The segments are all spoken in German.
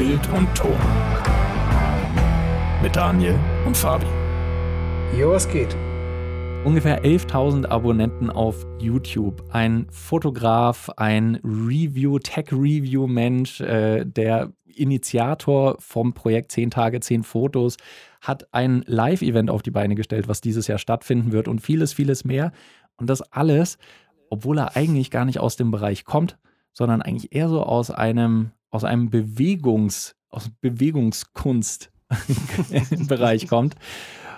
Bild und Ton. Mit Daniel und Fabi. Jo, was geht? Ungefähr 11.000 Abonnenten auf YouTube. Ein Fotograf, ein Review, Tech-Review-Mensch, äh, der Initiator vom Projekt 10 Tage, 10 Fotos, hat ein Live-Event auf die Beine gestellt, was dieses Jahr stattfinden wird und vieles, vieles mehr. Und das alles, obwohl er eigentlich gar nicht aus dem Bereich kommt, sondern eigentlich eher so aus einem, aus einem Bewegungs, aus Bewegungskunst Bereich kommt.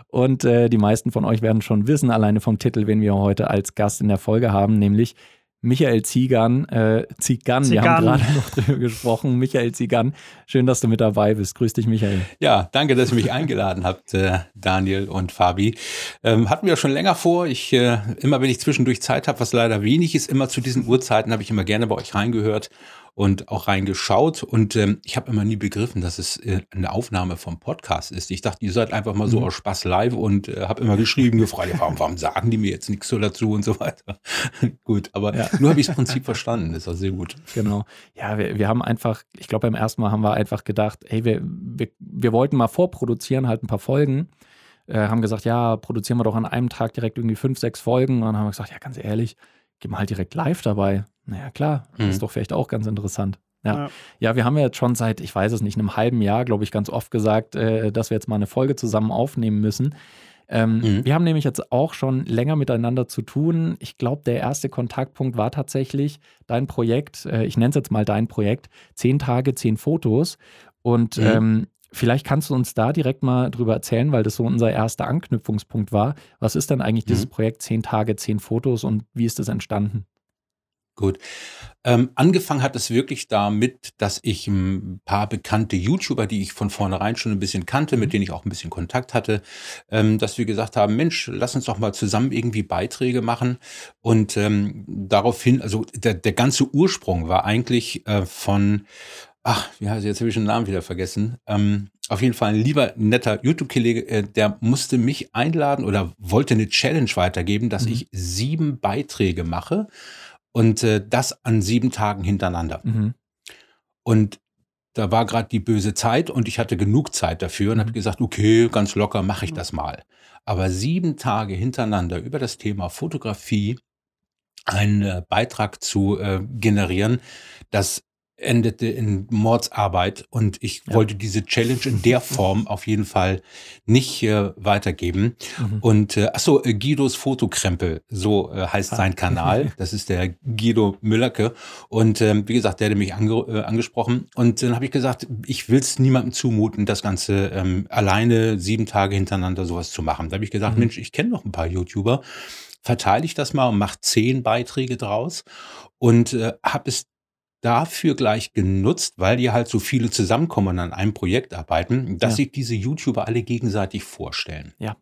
Und äh, die meisten von euch werden schon wissen, alleine vom Titel, wen wir heute als Gast in der Folge haben, nämlich Michael Ziegern. Äh, Zigan, wir haben gerade noch drüber gesprochen. Michael Zigan, schön, dass du mit dabei bist. Grüß dich, Michael. Ja, danke, dass ihr mich eingeladen habt, äh, Daniel und Fabi. Ähm, hatten wir schon länger vor. Ich, äh, immer wenn ich zwischendurch Zeit habe, was leider wenig ist, immer zu diesen Uhrzeiten habe ich immer gerne bei euch reingehört und auch reingeschaut und ähm, ich habe immer nie begriffen, dass es äh, eine Aufnahme vom Podcast ist. Ich dachte, ihr seid einfach mal so mhm. aus Spaß live und äh, habe immer geschrieben, gefragt, warum, warum sagen die mir jetzt nichts so dazu und so weiter. gut, aber ja. nur habe ich das Prinzip verstanden, ist auch sehr gut. Genau. Ja, wir, wir haben einfach, ich glaube beim ersten Mal haben wir einfach gedacht, hey, wir, wir, wir wollten mal vorproduzieren, halt ein paar Folgen. Äh, haben gesagt, ja, produzieren wir doch an einem Tag direkt irgendwie fünf, sechs Folgen. Und dann haben wir gesagt, ja, ganz ehrlich, gehen wir halt direkt live dabei. Naja, klar, mhm. ist doch vielleicht auch ganz interessant. Ja. ja. ja, wir haben ja jetzt schon seit, ich weiß es nicht, einem halben Jahr, glaube ich, ganz oft gesagt, äh, dass wir jetzt mal eine Folge zusammen aufnehmen müssen. Ähm, mhm. Wir haben nämlich jetzt auch schon länger miteinander zu tun. Ich glaube, der erste Kontaktpunkt war tatsächlich dein Projekt, äh, ich nenne es jetzt mal dein Projekt, zehn Tage, zehn Fotos. Und mhm. ähm, vielleicht kannst du uns da direkt mal drüber erzählen, weil das so unser erster Anknüpfungspunkt war. Was ist denn eigentlich dieses mhm. Projekt zehn Tage, zehn Fotos und wie ist das entstanden? Gut. Ähm, angefangen hat es wirklich damit, dass ich ein paar bekannte YouTuber, die ich von vornherein schon ein bisschen kannte, mit mhm. denen ich auch ein bisschen Kontakt hatte, ähm, dass wir gesagt haben, Mensch, lass uns doch mal zusammen irgendwie Beiträge machen. Und ähm, daraufhin, also der, der ganze Ursprung war eigentlich äh, von, ach, wie heißt jetzt habe ich den Namen wieder vergessen. Ähm, auf jeden Fall ein lieber netter YouTube-Kollege, äh, der musste mich einladen oder wollte eine Challenge weitergeben, dass mhm. ich sieben Beiträge mache und äh, das an sieben Tagen hintereinander. Mhm. Und da war gerade die böse Zeit und ich hatte genug Zeit dafür und mhm. habe gesagt, okay, ganz locker mache ich das mal. Aber sieben Tage hintereinander über das Thema Fotografie einen äh, Beitrag zu äh, generieren, das endete in Mordsarbeit und ich ja. wollte diese Challenge in der Form auf jeden Fall nicht äh, weitergeben. Mhm. Und äh, achso, äh, Guidos Fotokrempel, so äh, heißt ah. sein Kanal. Das ist der Guido Müllerke. Und ähm, wie gesagt, der hat mich ange äh, angesprochen. Und dann habe ich gesagt, ich will es niemandem zumuten, das Ganze ähm, alleine sieben Tage hintereinander sowas zu machen. Da habe ich gesagt, mhm. Mensch, ich kenne noch ein paar YouTuber verteile ich das mal und mache zehn Beiträge draus und äh, habe es dafür gleich genutzt, weil die halt so viele zusammenkommen und an einem Projekt arbeiten, dass ja. sich diese YouTuber alle gegenseitig vorstellen. Ja.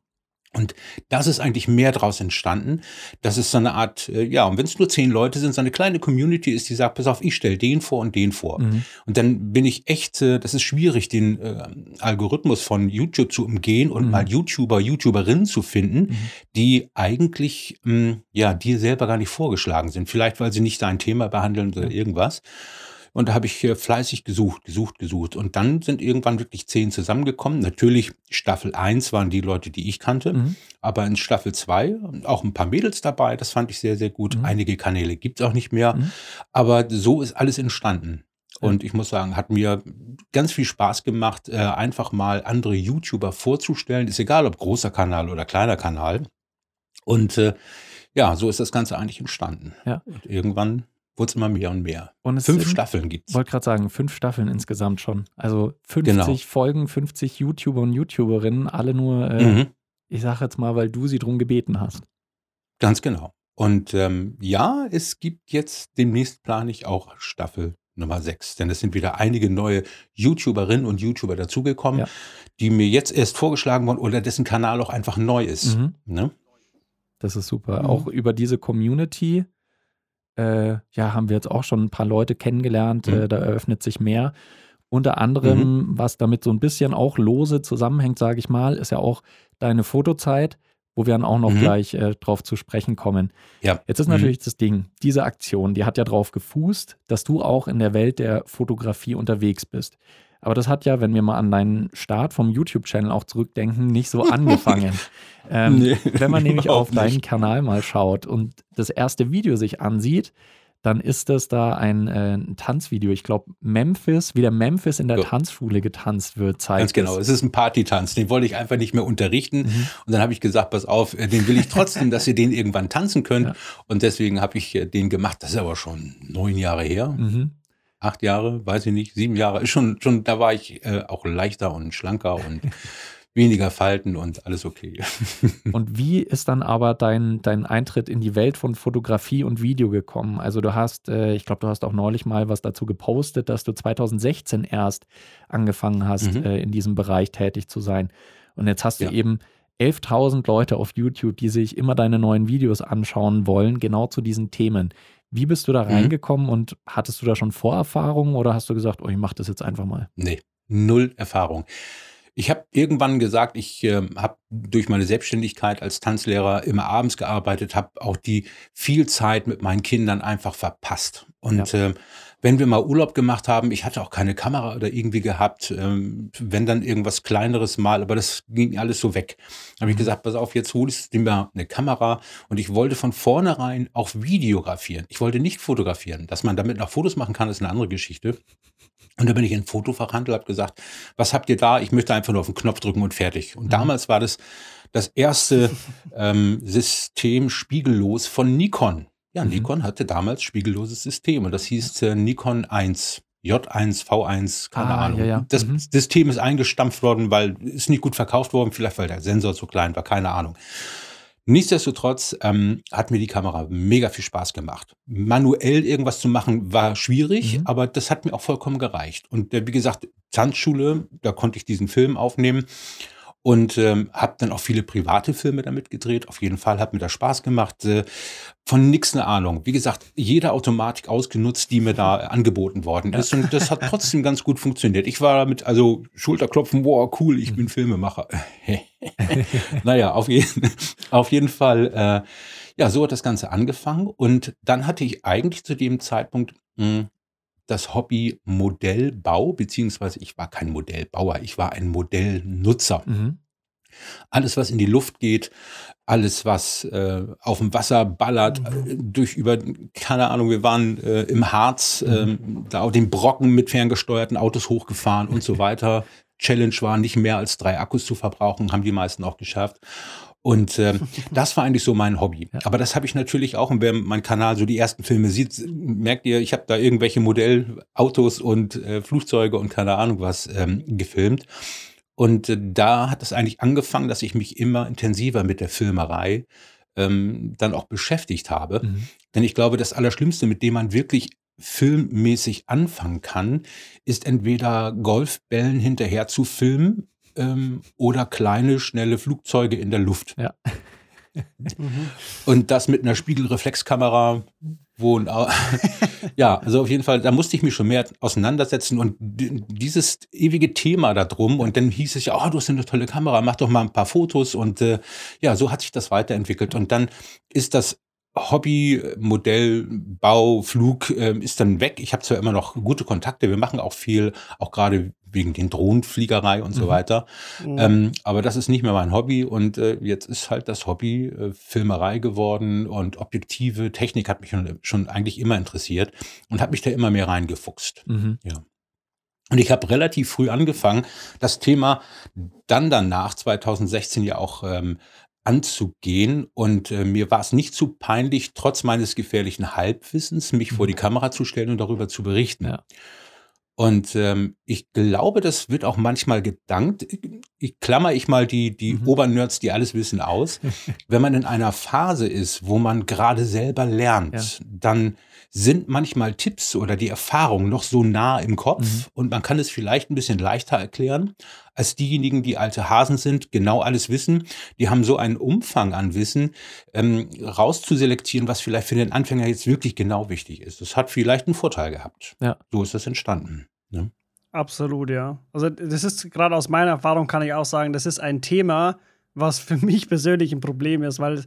Und das ist eigentlich mehr daraus entstanden. Das ist so eine Art, äh, ja, und wenn es nur zehn Leute sind, so eine kleine Community ist, die sagt, pass auf, ich stelle den vor und den vor. Mhm. Und dann bin ich echt, äh, das ist schwierig, den äh, Algorithmus von YouTube zu umgehen und mhm. mal YouTuber, YouTuberinnen zu finden, mhm. die eigentlich, mh, hm, ja, dir selber gar nicht vorgeschlagen sind. Vielleicht, weil sie nicht dein Thema behandeln oder irgendwas. Und da habe ich fleißig gesucht, gesucht, gesucht. Und dann sind irgendwann wirklich zehn zusammengekommen. Natürlich, Staffel 1 waren die Leute, die ich kannte. Mhm. Aber in Staffel 2 auch ein paar Mädels dabei. Das fand ich sehr, sehr gut. Mhm. Einige Kanäle gibt es auch nicht mehr. Mhm. Aber so ist alles entstanden. Und ich muss sagen, hat mir ganz viel Spaß gemacht, äh, einfach mal andere YouTuber vorzustellen. Ist egal, ob großer Kanal oder kleiner Kanal. Und äh, ja, so ist das Ganze eigentlich entstanden. Ja. Und irgendwann wurde es immer mehr und mehr. Und fünf Staffeln gibt es. Ich wollte gerade sagen, fünf Staffeln insgesamt schon. Also 50 genau. Folgen, 50 YouTuber und YouTuberinnen, alle nur, äh, mhm. ich sage jetzt mal, weil du sie drum gebeten hast. Ganz genau. Und ähm, ja, es gibt jetzt demnächst plane ich auch Staffel Nummer 6. Denn es sind wieder einige neue YouTuberinnen und YouTuber dazugekommen, ja. die mir jetzt erst vorgeschlagen wurden oder dessen Kanal auch einfach neu ist. Mhm. Ne? Das ist super. Mhm. Auch über diese Community äh, ja, haben wir jetzt auch schon ein paar Leute kennengelernt, mhm. äh, da eröffnet sich mehr. Unter anderem, mhm. was damit so ein bisschen auch lose zusammenhängt, sage ich mal, ist ja auch deine Fotozeit, wo wir dann auch noch mhm. gleich äh, drauf zu sprechen kommen. Ja. Jetzt ist mhm. natürlich das Ding, diese Aktion, die hat ja drauf gefußt, dass du auch in der Welt der Fotografie unterwegs bist. Aber das hat ja, wenn wir mal an deinen Start vom YouTube-Channel auch zurückdenken, nicht so angefangen. ähm, nee, wenn man nämlich auf deinen nicht. Kanal mal schaut und das erste Video sich ansieht, dann ist das da ein, äh, ein Tanzvideo. Ich glaube, Memphis, wie der Memphis in der so. Tanzschule getanzt wird, zeigt Ganz genau, es ist ein Partytanz. Den wollte ich einfach nicht mehr unterrichten. Mhm. Und dann habe ich gesagt, pass auf, äh, den will ich trotzdem, dass ihr den irgendwann tanzen könnt. Ja. Und deswegen habe ich äh, den gemacht. Das ist aber schon neun Jahre her. Mhm. Acht Jahre, weiß ich nicht, sieben Jahre. Schon, schon, da war ich äh, auch leichter und schlanker und weniger Falten und alles okay. und wie ist dann aber dein, dein Eintritt in die Welt von Fotografie und Video gekommen? Also du hast, äh, ich glaube, du hast auch neulich mal was dazu gepostet, dass du 2016 erst angefangen hast, mhm. äh, in diesem Bereich tätig zu sein. Und jetzt hast du ja. eben 11.000 Leute auf YouTube, die sich immer deine neuen Videos anschauen wollen, genau zu diesen Themen. Wie bist du da mhm. reingekommen und hattest du da schon Vorerfahrungen oder hast du gesagt, oh, ich mache das jetzt einfach mal? Nee, null Erfahrung. Ich habe irgendwann gesagt, ich äh, habe durch meine Selbstständigkeit als Tanzlehrer immer abends gearbeitet, habe auch die viel Zeit mit meinen Kindern einfach verpasst. Und ja. äh, wenn wir mal Urlaub gemacht haben, ich hatte auch keine Kamera oder irgendwie gehabt, ähm, wenn dann irgendwas Kleineres mal, aber das ging alles so weg. Habe ich mhm. gesagt, pass auf, jetzt holst du mir eine Kamera und ich wollte von vornherein auch videografieren. Ich wollte nicht fotografieren. Dass man damit noch Fotos machen kann, ist eine andere Geschichte. Und da bin ich in den Fotofachhandel, habe gesagt, was habt ihr da? Ich möchte einfach nur auf den Knopf drücken und fertig. Und mhm. damals war das das erste ähm, System spiegellos von Nikon. Ja, mhm. Nikon hatte damals spiegelloses System und das hieß äh, Nikon 1. J1, V1, keine ah, Ahnung. Ja, ja. Das mhm. System ist eingestampft worden, weil ist nicht gut verkauft worden, vielleicht weil der Sensor zu klein war, keine Ahnung. Nichtsdestotrotz ähm, hat mir die Kamera mega viel Spaß gemacht. Manuell irgendwas zu machen war schwierig, mhm. aber das hat mir auch vollkommen gereicht. Und äh, wie gesagt, Tanzschule, da konnte ich diesen Film aufnehmen und ähm, habe dann auch viele private Filme damit gedreht. Auf jeden Fall hat mir das Spaß gemacht. Äh, von nix eine Ahnung. Wie gesagt, jede Automatik ausgenutzt, die mir da angeboten worden ist. Und das hat trotzdem ganz gut funktioniert. Ich war damit, also Schulterklopfen, wow, cool, ich bin Filmemacher. naja, auf jeden, auf jeden Fall, äh, ja, so hat das Ganze angefangen. Und dann hatte ich eigentlich zu dem Zeitpunkt mh, hm, das Hobby Modellbau, beziehungsweise ich war kein Modellbauer, ich war ein Modellnutzer. Mhm. Alles, was in die Luft geht, alles, was äh, auf dem Wasser ballert, mhm. äh, durch über, keine Ahnung, wir waren äh, im Harz, mhm. Ähm, da auf den Brocken mit ferngesteuerten Autos hochgefahren und so weiter. Challenge war, nicht mehr als drei Akkus zu verbrauchen, haben die meisten auch geschafft. Und äh, das war eigentlich so mein Hobby. Ja. Aber das habe ich natürlich auch, und wer meinen Kanal so die ersten Filme sieht, merkt ihr, ich habe da irgendwelche Modellautos und äh, Flugzeuge und keine Ahnung was ähm, gefilmt. Und äh, da hat es eigentlich angefangen, dass ich mich immer intensiver mit der Filmerei ähm, dann auch beschäftigt habe. Mhm. Denn ich glaube, das Allerschlimmste, mit dem man wirklich filmmäßig anfangen kann, ist entweder Golfbällen hinterher zu filmen ähm, oder kleine, schnelle Flugzeuge in der Luft. Ja. Und das mit einer Spiegelreflexkamera, wo ja, also auf jeden Fall, da musste ich mich schon mehr auseinandersetzen und dieses ewige Thema da drum und dann hieß es ja, oh, du hast eine tolle Kamera, mach doch mal ein paar Fotos und äh, ja, so hat sich das weiterentwickelt und dann ist das Hobby, Modell, Bau, Flug äh, ist dann weg. Ich habe zwar immer noch gute Kontakte, wir machen auch viel, auch gerade wegen den Drohnenfliegerei und so mhm. weiter. Mhm. Ähm, aber das ist nicht mehr mein Hobby und äh, jetzt ist halt das Hobby äh, Filmerei geworden und Objektive, Technik hat mich schon, schon eigentlich immer interessiert und hat mich da immer mehr reingefuchst. Mhm. Ja. Und ich habe relativ früh angefangen, das Thema dann danach 2016 ja auch ähm, anzugehen. Und äh, mir war es nicht zu peinlich, trotz meines gefährlichen Halbwissens, mich vor die mhm. Kamera zu stellen und darüber zu berichten. Ja. Und ähm, ich glaube, das wird auch manchmal gedankt. Ich klammer ich mal die, die mhm. Obernerds, die alles wissen, aus. Wenn man in einer Phase ist, wo man gerade selber lernt, ja. dann sind manchmal Tipps oder die Erfahrungen noch so nah im Kopf mhm. und man kann es vielleicht ein bisschen leichter erklären als diejenigen, die alte Hasen sind, genau alles wissen. Die haben so einen Umfang an Wissen, ähm, rauszuselektieren, was vielleicht für den Anfänger jetzt wirklich genau wichtig ist. Das hat vielleicht einen Vorteil gehabt. Ja. So ist das entstanden. Ne? Absolut, ja. Also das ist gerade aus meiner Erfahrung kann ich auch sagen, das ist ein Thema, was für mich persönlich ein Problem ist, weil,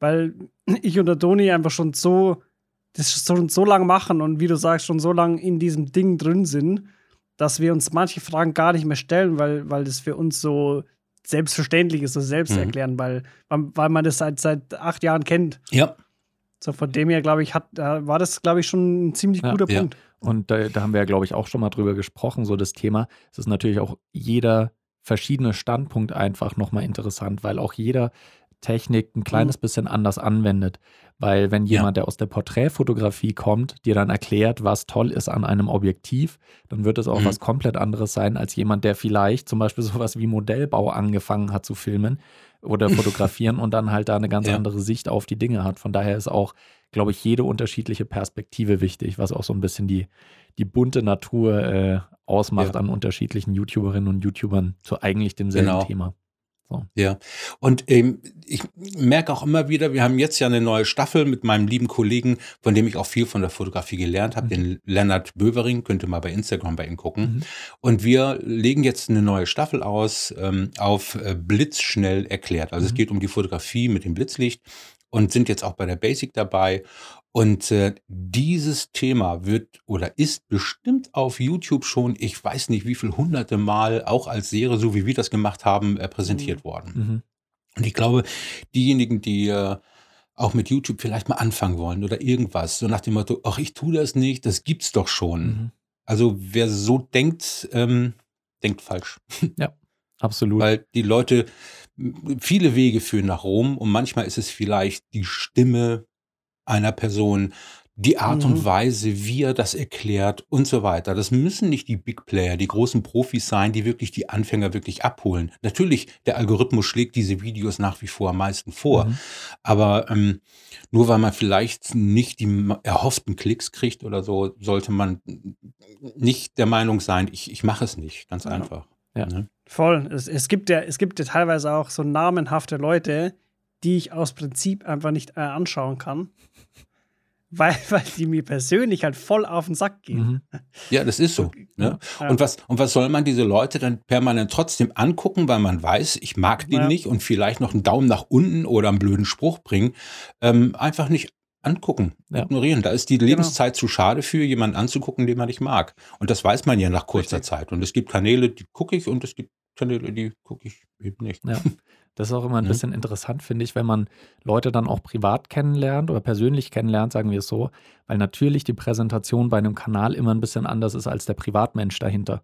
weil ich und der Toni einfach schon so das schon so lange machen und wie du sagst, schon so lange in diesem Ding drin sind, dass wir uns manche Fragen gar nicht mehr stellen, weil, weil das für uns so selbstverständlich ist, so selbst Mhm. erklären, weil, weil man das seit, seit acht Jahren kennt. Ja, So von dem her, glaube ich, hat, äh, war das, glaube ich, schon ein ziemlich Ja. guter Ja. Punkt. Und da, da haben wir ja, glaube ich, auch schon mal drüber gesprochen, so das Thema. Es ist natürlich auch jeder verschiedene Standpunkt einfach nochmal interessant, weil auch jeder Technik ein kleines bisschen anders anwendet. Weil wenn Ja. jemand, der aus der Porträtfotografie kommt, dir dann erklärt, was toll ist an einem Objektiv, dann wird es auch Mhm. was komplett anderes sein als jemand, der vielleicht zum Beispiel sowas wie Modellbau angefangen hat zu filmen oder fotografieren und dann halt da eine ganz Ja. andere Sicht auf die Dinge hat. Von daher ist auch, glaube ich, jede unterschiedliche Perspektive wichtig, was auch so ein bisschen die, die bunte Natur äh, ausmacht Ja. an unterschiedlichen YouTuberinnen und YouTubern zu eigentlich demselben Genau. Thema. Ja, und ähm, ich merke auch immer wieder, wir haben jetzt ja eine neue Staffel mit meinem lieben Kollegen, von dem ich auch viel von der Fotografie gelernt habe, Mhm. den Lennart Bövering, könnt ihr mal bei Instagram bei ihm gucken. Mhm. Und wir legen jetzt eine neue Staffel aus ähm, auf äh, Blitzschnell erklärt. Also es Mhm. geht um die Fotografie mit dem Blitzlicht und sind jetzt auch bei der Basic dabei. Und äh, dieses Thema wird oder ist bestimmt auf YouTube schon, ich weiß nicht wie viel hunderte Mal, auch als Serie, so wie wir das gemacht haben, äh, präsentiert worden. Mhm. Und ich glaube, diejenigen, die äh, auch mit YouTube vielleicht mal anfangen wollen oder irgendwas, so nach dem Motto, ach, ich tue das nicht, das gibt's doch schon. Mhm. Also wer so denkt, ähm, denkt falsch. Absolut. Weil die Leute, viele Wege führen nach Rom und manchmal ist es vielleicht die Stimme einer Person, die Art Mhm. und Weise, wie er das erklärt und so weiter. Das müssen nicht die Big Player, die großen Profis sein, die wirklich die Anfänger wirklich abholen. Natürlich, der Algorithmus schlägt diese Videos nach wie vor am meisten vor. Mhm. Aber ähm, nur weil man vielleicht nicht die erhofften Klicks kriegt oder so, sollte man nicht der Meinung sein, ich, ich mache es nicht. Ganz Ja. einfach. Ja. Ne? Voll. Es, es, gibt ja, es gibt ja teilweise auch so namenhafte Leute, die ich aus Prinzip einfach nicht äh, anschauen kann. Weil, weil die mir persönlich halt voll auf den Sack gehen. Mhm. Ja, das ist so. Ne? Ja. Und, was, und was soll man diese Leute dann permanent trotzdem angucken, weil man weiß, ich mag den Ja. nicht und vielleicht noch einen Daumen nach unten oder einen blöden Spruch bringen? Ähm, einfach nicht angucken, Ja. ignorieren. Da ist die Genau. Lebenszeit zu schade für, jemanden anzugucken, den man nicht mag. Und das weiß man ja nach kurzer Richtig. Zeit. Und es gibt Kanäle, die gucke ich und es gibt Kanäle, die gucke ich eben nicht. Ja. Das ist auch immer ein Ja. bisschen interessant, finde ich, wenn man Leute dann auch privat kennenlernt oder persönlich kennenlernt, sagen wir es so, weil natürlich die Präsentation bei einem Kanal immer ein bisschen anders ist als der Privatmensch dahinter.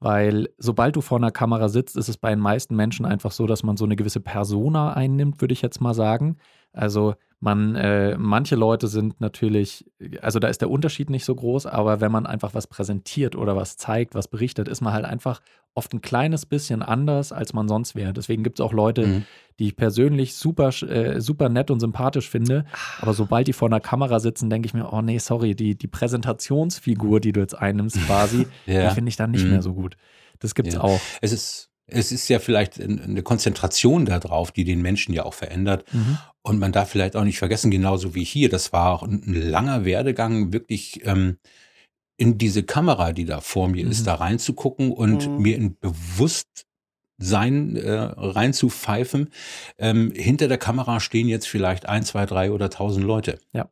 Weil sobald du vor einer Kamera sitzt, ist es bei den meisten Menschen einfach so, dass man so eine gewisse Persona einnimmt, würde ich jetzt mal sagen. Also man, äh, manche Leute sind natürlich, also da ist der Unterschied nicht so groß, aber wenn man einfach was präsentiert oder was zeigt, was berichtet, ist man halt einfach oft ein kleines bisschen anders, als man sonst wäre. Deswegen gibt es auch Leute, Mhm. die ich persönlich super, äh, super nett und sympathisch finde. Aber sobald die vor einer Kamera sitzen, denke ich mir, oh nee, sorry, die, die Präsentationsfigur, die du jetzt einnimmst quasi, Ja. die finde ich dann nicht Mhm. mehr so gut. Das gibt's Ja. auch. Es ist, es ist ja vielleicht ein- eine Konzentration darauf, die den Menschen ja auch verändert. Mhm. Und man darf vielleicht auch nicht vergessen, genauso wie hier, das war auch ein, ein langer Werdegang, wirklich ähm, in diese Kamera, die da vor mir Mhm. ist, da reinzugucken und Mhm. mir in Bewusstsein äh, reinzupfeifen. Ähm, hinter der Kamera stehen jetzt vielleicht ein, zwei, drei oder tausend Leute. Ja.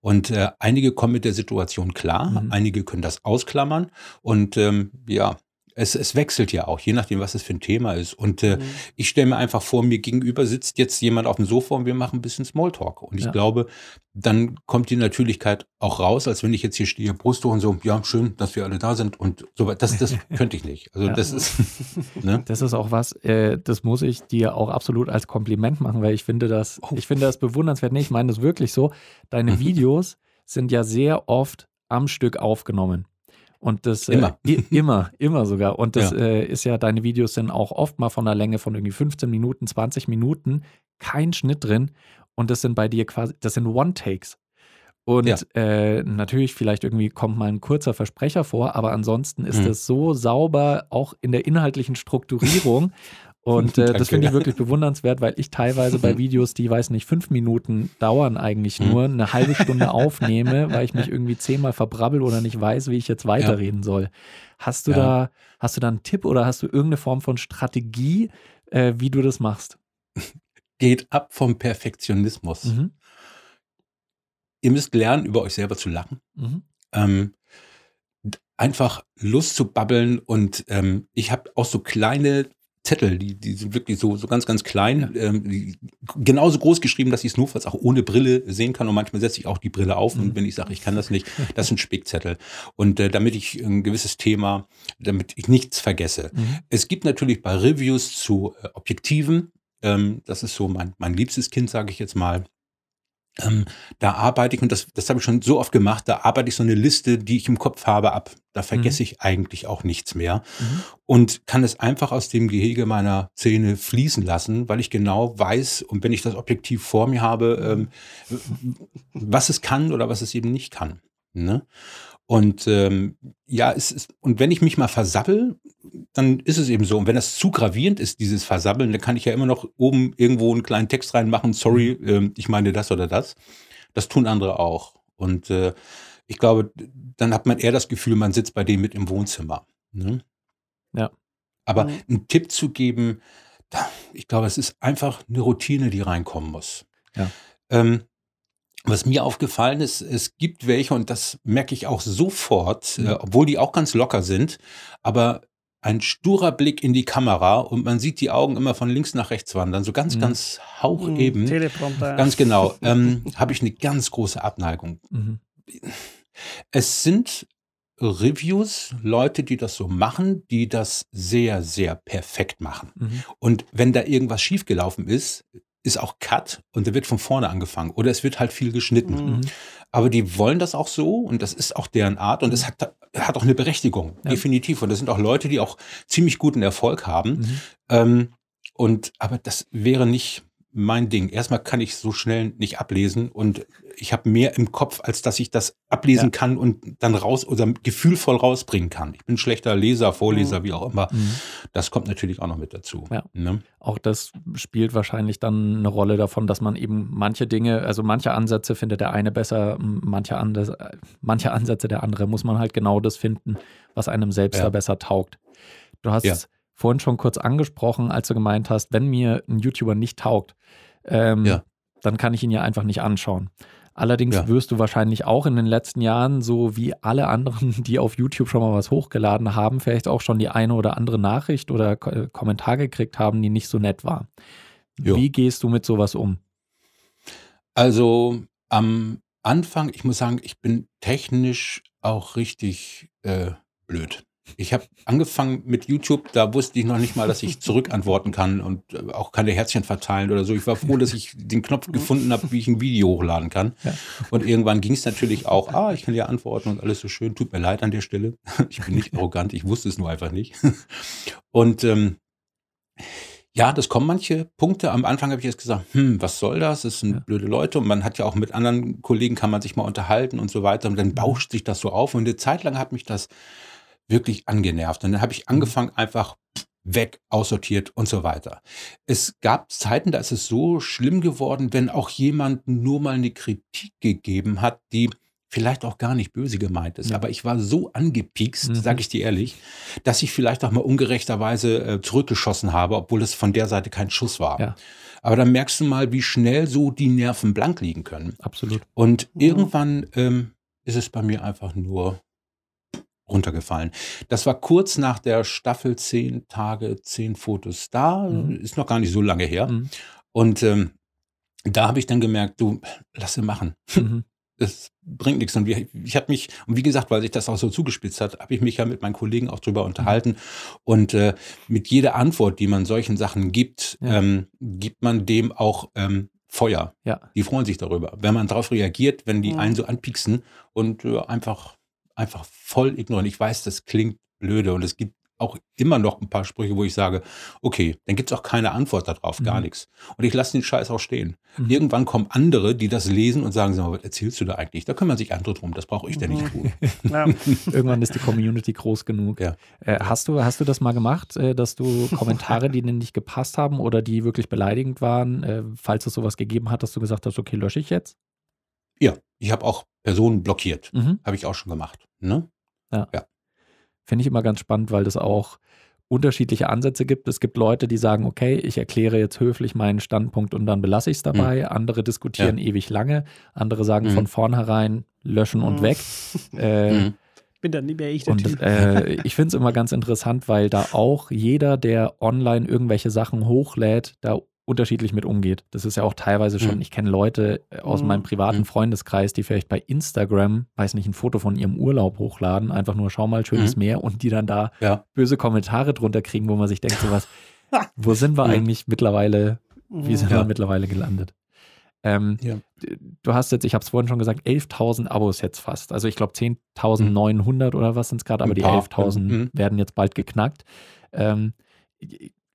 Und äh, einige kommen mit der Situation klar, Mhm. einige können das ausklammern und ähm, ja, es, es wechselt ja auch, je nachdem, was es für ein Thema ist. Und äh, Mhm. ich stelle mir einfach vor, mir gegenüber sitzt jetzt jemand auf dem Sofa und wir machen ein bisschen Smalltalk. Und ich Ja. glaube, dann kommt die Natürlichkeit auch raus, als wenn ich jetzt hier stehe, Brust hoch und so, ja, schön, dass wir alle da sind und so weiter. Das, das könnte ich nicht. Also Ja. das ist, ne? Das ist auch was, äh, das muss ich dir auch absolut als Kompliment machen, weil ich finde das, Oh. ich finde das bewundernswert. Nee, ich meine das wirklich so. Deine Mhm. Videos sind ja sehr oft am Stück aufgenommen. Und das äh, Immer. i- immer, immer sogar. Und das Ja. äh, ist ja, deine Videos sind auch oft mal von der Länge von irgendwie 15 Minuten, 20 Minuten, kein Schnitt drin. Und das sind bei dir quasi, das sind One-Takes. Und Ja. äh, natürlich, vielleicht irgendwie kommt mal ein kurzer Versprecher vor, aber ansonsten ist Mhm. es so sauber, auch in der inhaltlichen Strukturierung. Und äh, das finde ich wirklich bewundernswert, weil ich teilweise bei Videos, die, weiß nicht, fünf Minuten dauern eigentlich Mhm. nur, eine halbe Stunde aufnehme, weil ich mich irgendwie zehnmal verbrabbel oder nicht weiß, wie ich jetzt weiterreden soll. Hast du Ja. da, hast du da einen Tipp oder hast du irgendeine Form von Strategie, äh, wie du das machst? Geht ab vom Perfektionismus. Mhm. Ihr müsst lernen, über euch selber zu lachen. Mhm. Ähm, einfach Lust zu babbeln und ähm, ich habe auch so kleine Zettel, die, die sind wirklich so, so ganz, ganz klein, ähm, genauso groß geschrieben, dass ich es notfalls auch ohne Brille sehen kann und manchmal setze ich auch die Brille auf und Mhm. wenn ich sage, ich kann das nicht, das sind Spickzettel. Und äh, damit ich ein gewisses Thema, damit ich nichts vergesse. Mhm. Es gibt natürlich bei Reviews zu äh, Objektiven, ähm, das ist so mein, mein liebstes Kind, sage ich jetzt mal. Ähm, da arbeite ich, und das, das habe ich schon so oft gemacht, da arbeite ich so eine Liste, die ich im Kopf habe, ab. Da vergesse ich eigentlich auch nichts mehr Mhm. und kann es einfach aus dem Gehege meiner Zähne fließen lassen, weil ich genau weiß, und wenn ich das Objektiv vor mir habe, ähm, was es kann oder was es eben nicht kann. Ne? Und ähm, ja, es ist, und wenn ich mich mal versabbel, dann ist es eben so. Und wenn das zu gravierend ist, dieses Versabbeln, dann kann ich ja immer noch oben irgendwo einen kleinen Text reinmachen, sorry, ähm, ich meine das oder das. Das tun andere auch. Und äh, ich glaube, dann hat man eher das Gefühl, man sitzt bei dem mit im Wohnzimmer. Ne? Ja. Aber Mhm. einen Tipp zu geben, ich glaube, es ist einfach eine Routine, die reinkommen muss. Ja. Ähm, was mir aufgefallen ist, es gibt welche, und das merke ich auch sofort, Mhm. äh, obwohl die auch ganz locker sind, aber ein sturer Blick in die Kamera und man sieht die Augen immer von links nach rechts wandern, so ganz, Mhm. ganz Mhm, haucheben. Teleprompter. ja. Ganz genau. Ähm, Habe ich eine ganz große Abneigung. Mhm. Es sind Reviews, Leute, die das so machen, die das sehr, sehr perfekt machen. Mhm. Und wenn da irgendwas schiefgelaufen ist, ist auch Cut und da wird von vorne angefangen oder es wird halt viel geschnitten. Mhm. Aber die wollen das auch so und das ist auch deren Art und es hat, hat auch eine Berechtigung, Ja. definitiv. Und das sind auch Leute, die auch ziemlich guten Erfolg haben. Mhm. Ähm, und aber das wäre nicht mein Ding. Erstmal kann ich so schnell nicht ablesen und ich habe mehr im Kopf, als dass ich das ablesen Ja. kann und dann raus oder gefühlvoll rausbringen kann. Ich bin schlechter Leser, Vorleser, wie auch immer. Mhm. Das kommt natürlich auch noch mit dazu. Ja. Ne? Auch das spielt wahrscheinlich dann eine Rolle davon, dass man eben manche Dinge, also manche Ansätze findet der eine besser, manche, andere, äh, manche Ansätze der andere, muss man halt genau das finden, was einem selbst Ja. da besser taugt. Du hast vorhin schon kurz angesprochen, als du gemeint hast, wenn mir ein YouTuber nicht taugt, ähm, Ja. dann kann ich ihn ja einfach nicht anschauen. Allerdings Ja. wirst du wahrscheinlich auch in den letzten Jahren, so wie alle anderen, die auf YouTube schon mal was hochgeladen haben, vielleicht auch schon die eine oder andere Nachricht oder Ko äh, Kommentar gekriegt haben, die nicht so nett war. Jo. Wie gehst du mit sowas um? Also am Anfang, ich muss sagen, ich bin technisch auch richtig äh, blöd. Ich habe angefangen mit YouTube, da wusste ich noch nicht mal, dass ich zurückantworten kann und äh, auch keine Herzchen verteilen oder so. Ich war froh, dass ich den Knopf gefunden habe, wie ich ein Video hochladen kann. Ja. Und irgendwann ging es natürlich auch, ah, ich kann ja antworten und alles so schön. Tut mir leid an der Stelle. Ich bin nicht arrogant, ich wusste es nur einfach nicht. Und ähm, ja, das kommen manche Punkte. Am Anfang habe ich jetzt gesagt, hm, was soll das? Das sind Ja. blöde Leute. Und man hat ja auch mit anderen Kollegen kann man sich mal unterhalten und so weiter. Und dann bauscht sich das so auf. Und eine Zeit lang hat mich das wirklich angenervt. Und dann habe ich angefangen, einfach weg, aussortiert und so weiter. Es gab Zeiten, da ist es so schlimm geworden, wenn auch jemand nur mal eine Kritik gegeben hat, die vielleicht auch gar nicht böse gemeint ist. Ja. Aber ich war so angepiekst, Mhm. sage ich dir ehrlich, dass ich vielleicht auch mal ungerechterweise äh, zurückgeschossen habe, obwohl es von der Seite kein Schuss war. Ja. Aber dann merkst du mal, wie schnell so die Nerven blank liegen können. Absolut. Und Mhm. irgendwann ähm, ist es bei mir einfach nur runtergefallen. Das war kurz nach der Staffel 10 Tage, 10 Fotos. Da Mhm. ist noch gar nicht so lange her. Mhm. Und ähm, da habe ich dann gemerkt, du, lass sie machen. Mhm. Das bringt nichts. Und ich habe mich, und wie gesagt, weil sich das auch so zugespitzt hat, habe ich mich ja mit meinen Kollegen auch drüber unterhalten. Und äh, mit jeder Antwort, die man solchen Sachen gibt, Ja. ähm, gibt man dem auch ähm, Feuer. Ja. Die freuen sich darüber. Wenn man darauf reagiert, wenn die Mhm. einen so anpieksen und äh, einfach, einfach voll ignorieren. Ich weiß, das klingt blöde und es gibt auch immer noch ein paar Sprüche, wo ich sage, okay, dann gibt es auch keine Antwort darauf, gar Mhm. nichts. Und ich lasse den Scheiß auch stehen. Mhm. Irgendwann kommen andere, die das lesen und sagen, sag mal, was erzählst du da eigentlich? Da kümmern sich andere drum, das brauche ich denn nicht tun. Ja. Irgendwann ist die Community groß genug. Ja. Äh, hast, du, hast du das mal gemacht, äh, dass du Kommentare, die dir nicht gepasst haben oder die wirklich beleidigend waren, äh, falls es sowas gegeben hat, dass du gesagt hast, okay, lösche ich jetzt? Ja, ich habe auch Personen blockiert. Mhm. Habe ich auch schon gemacht. Ne? Finde ich immer ganz spannend, weil das auch unterschiedliche Ansätze gibt. Es gibt Leute, die sagen, okay, ich erkläre jetzt höflich meinen Standpunkt und dann belasse ich es dabei. Andere diskutieren ewig lange. Andere sagen Mhm. von vornherein löschen und Mhm. weg. Äh, Mhm. bin dann nicht mehr ich der Und Typ. äh, ich finde es immer ganz interessant, weil da auch jeder, der online irgendwelche Sachen hochlädt, da unterschiedlich mit umgeht. Das ist ja auch teilweise schon, Mhm. ich kenne Leute äh, aus Mhm. meinem privaten Mhm. Freundeskreis, die vielleicht bei Instagram, weiß nicht, ein Foto von ihrem Urlaub hochladen, einfach nur schau mal, schönes Mhm. Meer und die dann da Ja. böse Kommentare drunter kriegen, wo man sich denkt, sowas, wo sind wir Mhm. eigentlich mittlerweile, wie sind Ja. wir mittlerweile gelandet? Ähm, Ja. Du hast jetzt, ich habe es vorhin schon gesagt, 11.000 Abos jetzt fast. Also ich glaube 10.900 oder was sind es gerade, aber die paar, 11.000 mhm. werden jetzt bald geknackt. Ähm,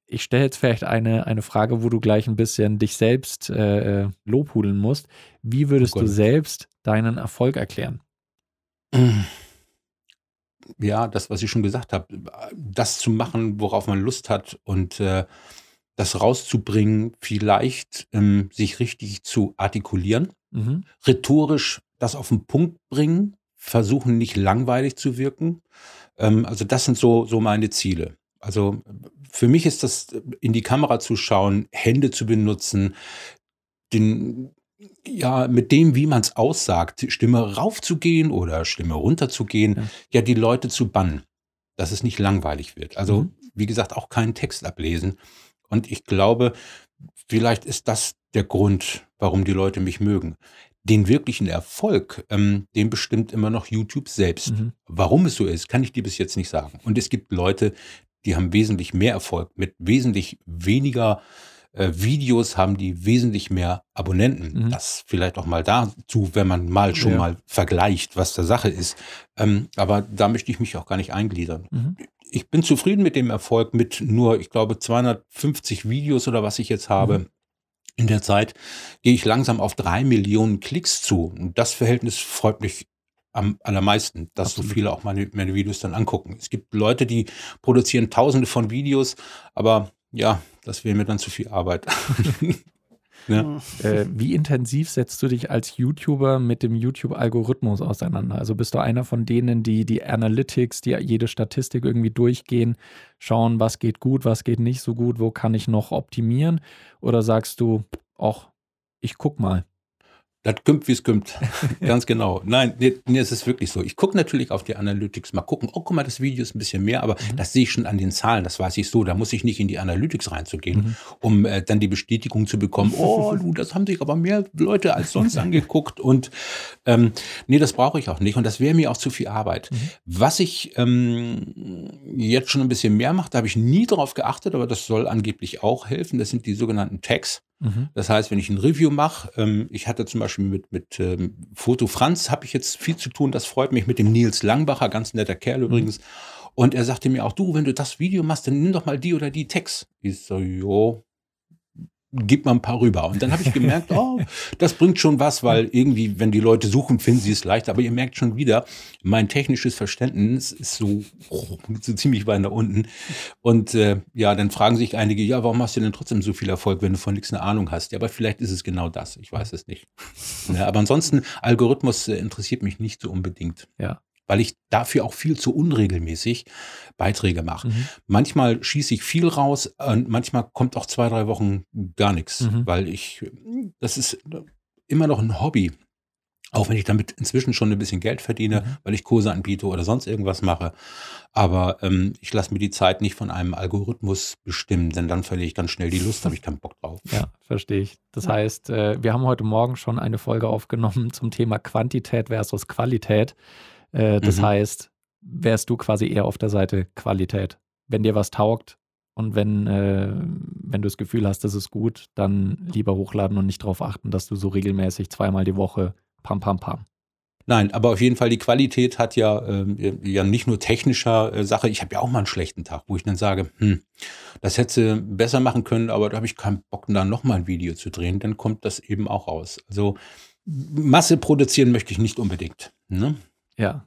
ich- stelle jetzt vielleicht eine, eine Frage, wo du gleich ein bisschen dich selbst äh, äh, lobhudeln musst. Wie würdest Oh du selbst deinen Erfolg erklären? Ja, das, was ich schon gesagt habe, das zu machen, worauf man Lust hat und äh, das rauszubringen, vielleicht ähm, sich richtig zu artikulieren, Mhm. rhetorisch das auf den Punkt bringen, versuchen nicht langweilig zu wirken. Ähm, also das sind so, so meine Ziele. Also für mich ist das, in die Kamera zu schauen, Hände zu benutzen, den, ja, mit dem, wie man es aussagt, Stimme raufzugehen oder Stimme runterzugehen, Ja. ja. die Leute zu bannen, dass es nicht langweilig wird. Also, Mhm. wie gesagt, auch keinen Text ablesen. Und ich glaube, vielleicht ist das der Grund, warum die Leute mich mögen. Den wirklichen Erfolg, ähm, den bestimmt immer noch YouTube selbst. Mhm. Warum es so ist, kann ich dir bis jetzt nicht sagen. Und es gibt Leute, die haben wesentlich mehr Erfolg mit wesentlich weniger äh, Videos, haben die wesentlich mehr Abonnenten. Mhm. Das vielleicht auch mal dazu, wenn man mal schon Ja. mal vergleicht, was der Sache ist. Ähm, aber da möchte ich mich auch gar nicht eingliedern. Mhm. Ich bin zufrieden mit dem Erfolg mit nur, ich glaube, 250 Videos oder was ich jetzt habe. Mhm. In der Zeit gehe ich langsam auf drei Millionen Klicks zu. Und das Verhältnis freut mich am allermeisten, dass Absolut. so viele auch meine, meine Videos dann angucken. Es gibt Leute, die produzieren tausende von Videos, aber ja, das wäre mir dann zu viel Arbeit. ja. Mhm. Äh, wie intensiv setzt du dich als YouTuber mit dem YouTube-Algorithmus auseinander? Also bist du einer von denen, die die Analytics, die jede Statistik irgendwie durchgehen, schauen, was geht gut, was geht nicht so gut, wo kann ich noch optimieren? Oder sagst du, ach, ich guck mal. Das kümmt, wie es kümmt. Ganz genau. Nein, nee, nee, es ist wirklich so. Ich gucke natürlich auf die Analytics, mal gucken, oh, guck mal, das Video ist ein bisschen mehr, aber Mhm. das sehe ich schon an den Zahlen, das weiß ich so. Da muss ich nicht in die Analytics reinzugehen, Mhm. um äh, dann die Bestätigung zu bekommen, oh, du, das haben sich aber mehr Leute als sonst angeguckt. Und ähm, nee, das brauche ich auch nicht. Und das wäre mir auch zu viel Arbeit. Mhm. Was ich ähm, jetzt schon ein bisschen mehr mache, da habe ich nie drauf geachtet, aber das soll angeblich auch helfen. Das sind die sogenannten Tags. Mhm. Das heißt, wenn ich ein Review mache, ähm, ich hatte zum Beispiel mit, mit ähm, Foto Franz, habe ich jetzt viel zu tun, das freut mich, mit dem Nils Langbacher, ganz netter Kerl übrigens. Und er sagte mir auch, du, wenn du das Video machst, dann nimm doch mal die oder die Text. Ich so, jo, gib mal ein paar rüber. Und dann habe ich gemerkt, oh, das bringt schon was, weil irgendwie, wenn die Leute suchen, finden sie es leicht. Aber ihr merkt schon wieder, mein technisches Verständnis ist so, so ziemlich weit nach unten. Und äh, ja, dann fragen sich einige, ja, warum hast du denn trotzdem so viel Erfolg, wenn du von nichts eine Ahnung hast? Ja, aber vielleicht ist es genau das. Ich weiß es nicht. Ja, aber ansonsten, Algorithmus äh, interessiert mich nicht so unbedingt. Ja. Weil ich dafür auch viel zu unregelmäßig Beiträge mache. Mhm. Manchmal schieße ich viel raus und manchmal kommt auch zwei, drei Wochen gar nichts, Mhm. weil ich, das ist immer noch ein Hobby. Auch wenn ich damit inzwischen schon ein bisschen Geld verdiene, Mhm. weil ich Kurse anbiete oder sonst irgendwas mache. Aber ähm, ich lasse mir die Zeit nicht von einem Algorithmus bestimmen, denn dann verliere ich ganz schnell die Lust, habe ich keinen Bock drauf. Ja, verstehe ich. Das Ja. heißt, äh, wir haben heute Morgen schon eine Folge aufgenommen zum Thema Quantität versus Qualität. Äh, das Mhm. heißt, wärst du quasi eher auf der Seite Qualität. Wenn dir was taugt und wenn, äh, wenn du das Gefühl hast, das ist gut, dann lieber hochladen und nicht darauf achten, dass du so regelmäßig zweimal die Woche pam, pam, pam. Nein, aber auf jeden Fall die Qualität hat ja, ähm, ja nicht nur technischer äh, Sache. Ich habe ja auch mal einen schlechten Tag, wo ich dann sage, hm, das hätte besser machen können, aber da habe ich keinen Bock, da nochmal ein Video zu drehen. Dann kommt das eben auch raus. Also Masse produzieren möchte ich nicht unbedingt. Ne? Ja,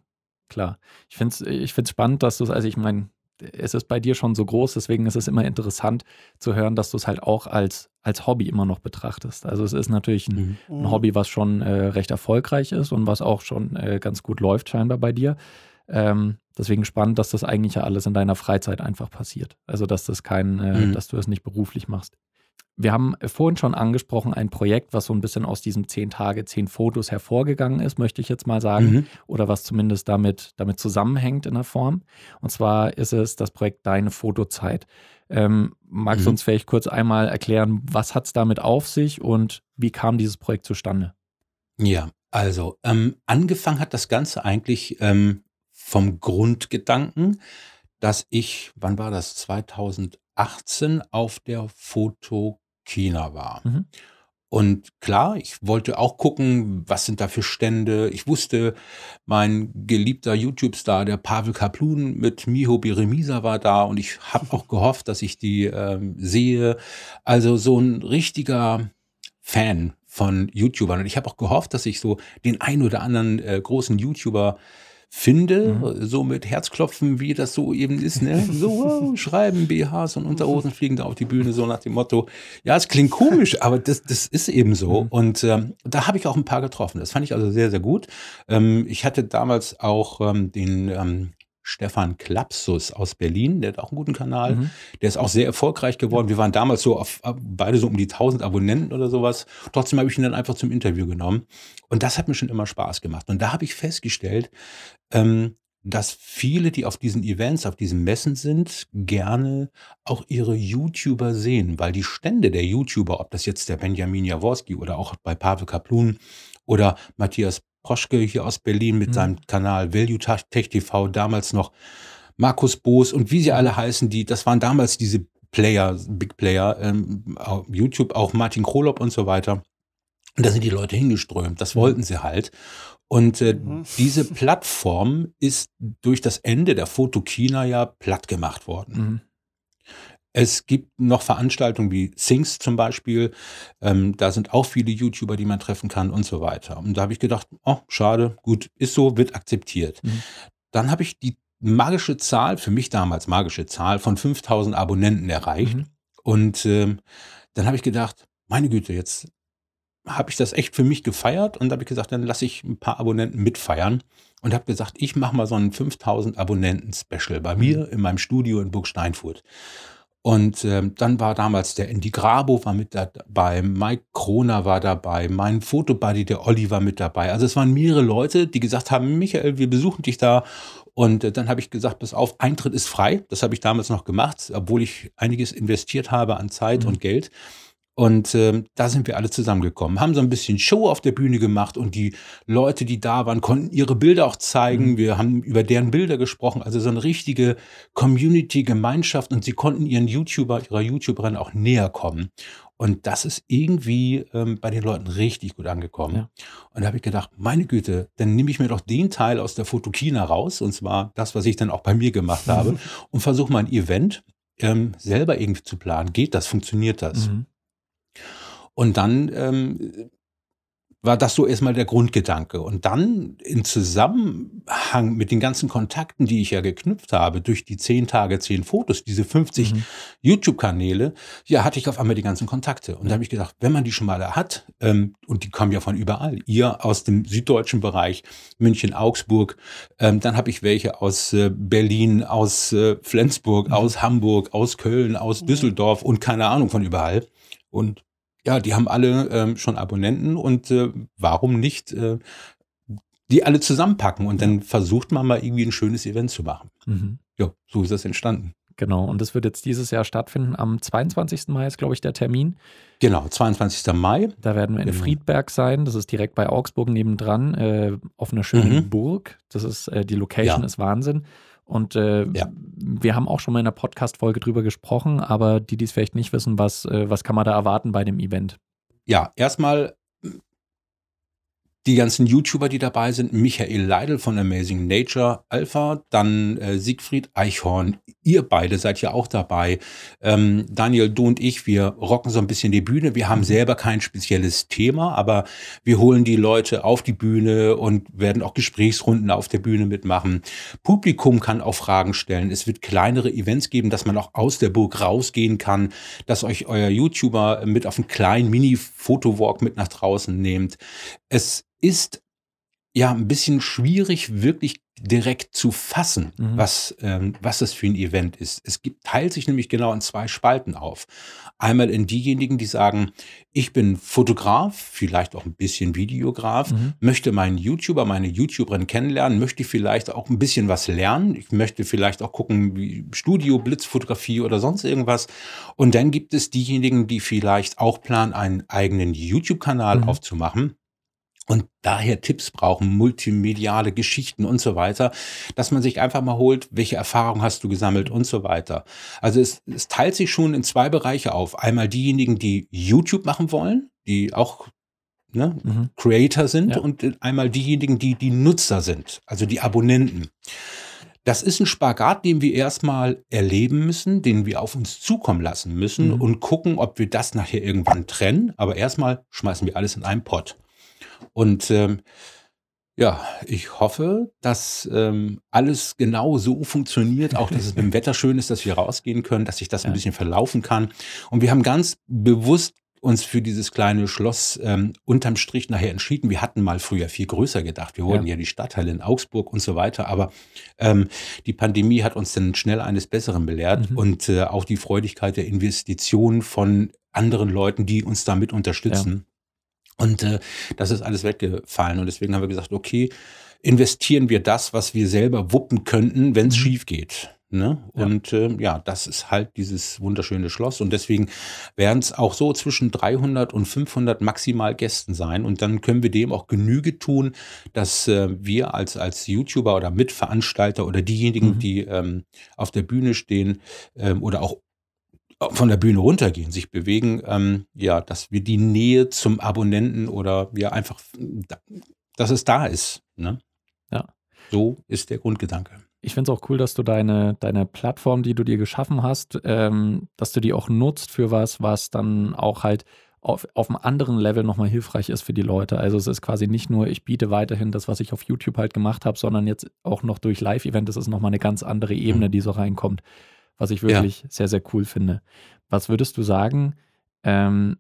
klar. Ich finde es ich find's spannend, dass du es, also ich meine, es ist bei dir schon so groß, deswegen ist es immer interessant zu hören, dass du es halt auch als, als Hobby immer noch betrachtest. Also es ist natürlich ein, Mhm. ein Hobby, was schon äh, recht erfolgreich ist und was auch schon äh, ganz gut läuft scheinbar bei dir. Ähm, deswegen spannend, dass das eigentlich ja alles in deiner Freizeit einfach passiert. Also dass das kein, äh, Mhm. dass du es nicht beruflich machst. Wir haben vorhin schon angesprochen, ein Projekt, was so ein bisschen aus diesen zehn Tage, zehn Fotos hervorgegangen ist, möchte ich jetzt mal sagen, Mhm. oder was zumindest damit, damit zusammenhängt in der Form. Und zwar ist es das Projekt Deine Fotozeit. Ähm, magst du Mhm. uns vielleicht kurz einmal erklären, was hat es damit auf sich und wie kam dieses Projekt zustande? Ja, also ähm, angefangen hat das Ganze eigentlich ähm, vom Grundgedanken, dass ich, wann war das, 2018 auf der Fotokina war. Mhm. Und klar, ich wollte auch gucken, was sind da für Stände. Ich wusste, mein geliebter YouTube-Star, der Pavel Kaplun mit Miho Beremisa war da und ich habe auch gehofft, dass ich die ähm, sehe. Also so ein richtiger Fan von YouTubern. Und ich habe auch gehofft, dass ich so den ein oder anderen äh, großen YouTuber finde, Mhm. so mit Herzklopfen, wie das so eben ist, ne? So wow, schreiben, BHs und Unterhosen fliegen da auf die Bühne, so nach dem Motto, ja, es klingt komisch, aber das, das ist eben so. Mhm. Und ähm, da habe ich auch ein paar getroffen. Das fand ich also sehr, sehr gut. Ähm, ich hatte damals auch ähm, den ähm, Stefan Klapsus aus Berlin, der hat auch einen guten Kanal. Mhm. Der ist auch sehr erfolgreich geworden. Wir waren damals so auf beide so um die 1000 Abonnenten oder sowas. Trotzdem habe ich ihn dann einfach zum Interview genommen. Und das hat mir schon immer Spaß gemacht. Und da habe ich festgestellt, ähm, dass viele, die auf diesen Events, auf diesen Messen sind, gerne auch ihre YouTuber sehen, weil die Stände der YouTuber, ob das jetzt der Benjamin Jaworski oder auch bei Pavel Kaplun oder Matthias Proschke hier aus Berlin mit Mhm. seinem Kanal Value Tech TV, damals noch Markus Boos und wie sie alle heißen, die, das waren damals diese Player, Big Player, ähm, YouTube, auch Martin Krolop und so weiter. Und da sind die Leute hingeströmt. Das Mhm. wollten sie halt. Und äh, Mhm. diese Plattform ist durch das Ende der Fotokina ja platt gemacht worden. Mhm. Es gibt noch Veranstaltungen wie Sings zum Beispiel. Ähm, da sind auch viele YouTuber, die man treffen kann und so weiter. Und da habe ich gedacht, oh, schade, gut, ist so, wird akzeptiert. Mhm. Dann habe ich die magische Zahl, für mich damals magische Zahl, von 5000 Abonnenten erreicht. Mhm. Und ähm, dann habe ich gedacht, meine Güte, jetzt habe ich das echt für mich gefeiert und da habe ich gesagt, dann lasse ich ein paar Abonnenten mitfeiern und habe gesagt, ich mache mal so ein 5000 Abonnenten Special bei mir in meinem Studio in Burg Steinfurt. Und ähm, dann war damals der Andy Grabo war mit dabei, Mike Kroner war dabei, mein Fotobuddy, der Olli war mit dabei. Also es waren mehrere Leute, die gesagt haben, Michael, wir besuchen dich da. Und äh, dann habe ich gesagt, pass auf, Eintritt ist frei. Das habe ich damals noch gemacht, obwohl ich einiges investiert habe an Zeit Mhm. und Geld. Und ähm, da sind wir alle zusammengekommen, haben so ein bisschen Show auf der Bühne gemacht und die Leute, die da waren, konnten ihre Bilder auch zeigen. Mhm. Wir haben über deren Bilder gesprochen, also so eine richtige Community-Gemeinschaft und sie konnten ihren YouTuber, ihrer YouTuberin auch näher kommen. Und das ist irgendwie ähm, bei den Leuten richtig gut angekommen. Ja. Und da habe ich gedacht, meine Güte, dann nehme ich mir doch den Teil aus der Fotokina raus, und zwar das, was ich dann auch bei mir gemacht habe, und versuche mal ein Event ähm, selber irgendwie zu planen. Geht das? Funktioniert das? Mhm. Und dann ähm, war das so erstmal der Grundgedanke. Und dann in Zusammenhang mit den ganzen Kontakten, die ich ja geknüpft habe, durch die 10 Tage, 10 Fotos, diese 50 Mhm. YouTube-Kanäle, ja, hatte ich auf einmal die ganzen Kontakte. Und da habe ich gedacht, wenn man die schon mal hat, ähm, und die kommen ja von überall, ihr aus dem süddeutschen Bereich, München, Augsburg, ähm, dann habe ich welche aus äh, Berlin, aus äh, Flensburg, Mhm. aus Hamburg, aus Köln, aus Mhm. Düsseldorf und keine Ahnung von überall. Und ja, die haben alle ähm, schon Abonnenten und äh, warum nicht äh, die alle zusammenpacken und dann versucht man mal irgendwie ein schönes Event zu machen. Mhm. Ja, so ist das entstanden. Genau, und das wird jetzt dieses Jahr stattfinden. Am 22. Mai ist, glaube ich, der Termin. Genau, 22. Mai. Da werden wir in Genau. Friedberg sein. Das ist direkt bei Augsburg nebendran, äh, auf einer schönen Mhm. Burg. Das ist, äh, die Location Ja. ist Wahnsinn. Und äh, Ja. wir haben auch schon mal in der Podcast-Folge drüber gesprochen, aber die, die es vielleicht nicht wissen, was, äh, was kann man da erwarten bei dem Event? Ja, erstmal die ganzen YouTuber, die dabei sind, Michael Leidl von Amazing Nature Alpha, dann äh, Siegfried Eichhorn, ihr beide seid ja auch dabei. Ähm, Daniel, du und ich, wir rocken so ein bisschen die Bühne. Wir haben selber kein spezielles Thema, aber wir holen die Leute auf die Bühne und werden auch Gesprächsrunden auf der Bühne mitmachen. Publikum kann auch Fragen stellen. Es wird kleinere Events geben, dass man auch aus der Burg rausgehen kann, dass euch euer YouTuber mit auf einen kleinen Mini-Fotowalk mit nach draußen nehmt. Es ist ja ein bisschen schwierig, wirklich direkt zu fassen, Mhm. was, ähm, was es für ein Event ist. Es gibt, teilt sich nämlich genau in zwei Spalten auf. Einmal in diejenigen, die sagen, ich bin Fotograf, vielleicht auch ein bisschen Videograf, Mhm. möchte meinen YouTuber, meine YouTuberin kennenlernen, möchte vielleicht auch ein bisschen was lernen. Ich möchte vielleicht auch gucken, wie Studio, Blitzfotografie oder sonst irgendwas. Und dann gibt es diejenigen, die vielleicht auch planen, einen eigenen YouTube-Kanal Mhm. aufzumachen und daher Tipps brauchen, multimediale Geschichten und so weiter, dass man sich einfach mal holt, welche Erfahrungen hast du gesammelt und so weiter. Also es, es teilt sich schon in zwei Bereiche auf. Einmal diejenigen, die YouTube machen wollen, die auch ne, Mhm. Creator sind Ja. und einmal diejenigen, die die Nutzer sind, also die Abonnenten. Das ist ein Spagat, den wir erstmal erleben müssen, den wir auf uns zukommen lassen müssen Mhm. und gucken, ob wir das nachher irgendwann trennen. Aber erstmal schmeißen wir alles in einen Pott. Und ähm, ja, ich hoffe, dass ähm, alles genau so funktioniert, auch dass es mit dem Wetter schön ist, dass wir rausgehen können, dass sich das ein Ja. bisschen verlaufen kann. Und wir haben ganz bewusst uns für dieses kleine Schloss ähm, unterm Strich nachher entschieden. Wir hatten mal früher viel größer gedacht. Wir wollten ja, die Stadtteile in Augsburg und so weiter, aber ähm, die Pandemie hat uns dann schnell eines Besseren belehrt Mhm. und äh, auch die Freudigkeit der Investitionen von anderen Leuten, die uns damit unterstützen. Und äh, das ist alles weggefallen. Und deswegen haben wir gesagt, okay, investieren wir das, was wir selber wuppen könnten, wenn es Mhm. schief geht. Ne? Ja. Und äh, ja, das ist halt dieses wunderschöne Schloss. Und deswegen werden es auch so zwischen 300 und 500 maximal Gästen sein. Und dann können wir dem auch Genüge tun, dass äh, wir als, als YouTuber oder Mitveranstalter oder diejenigen, Mhm. die ähm, auf der Bühne stehen ähm, oder auch von der Bühne runtergehen, sich bewegen, ähm, ja, dass wir die Nähe zum Abonnenten oder ja einfach, dass es da ist. Ne? Ja. So ist der Grundgedanke. Ich finde es auch cool, dass du deine, deine Plattform, die du dir geschaffen hast, ähm, dass du die auch nutzt für was, was dann auch halt auf, auf einem anderen Level nochmal hilfreich ist für die Leute. Also es ist quasi nicht nur, ich biete weiterhin das, was ich auf YouTube halt gemacht habe, sondern jetzt auch noch durch Live-Event, das ist nochmal eine ganz andere Ebene, Mhm. die so reinkommt, was ich wirklich sehr, sehr cool finde. Was würdest du sagen, ähm,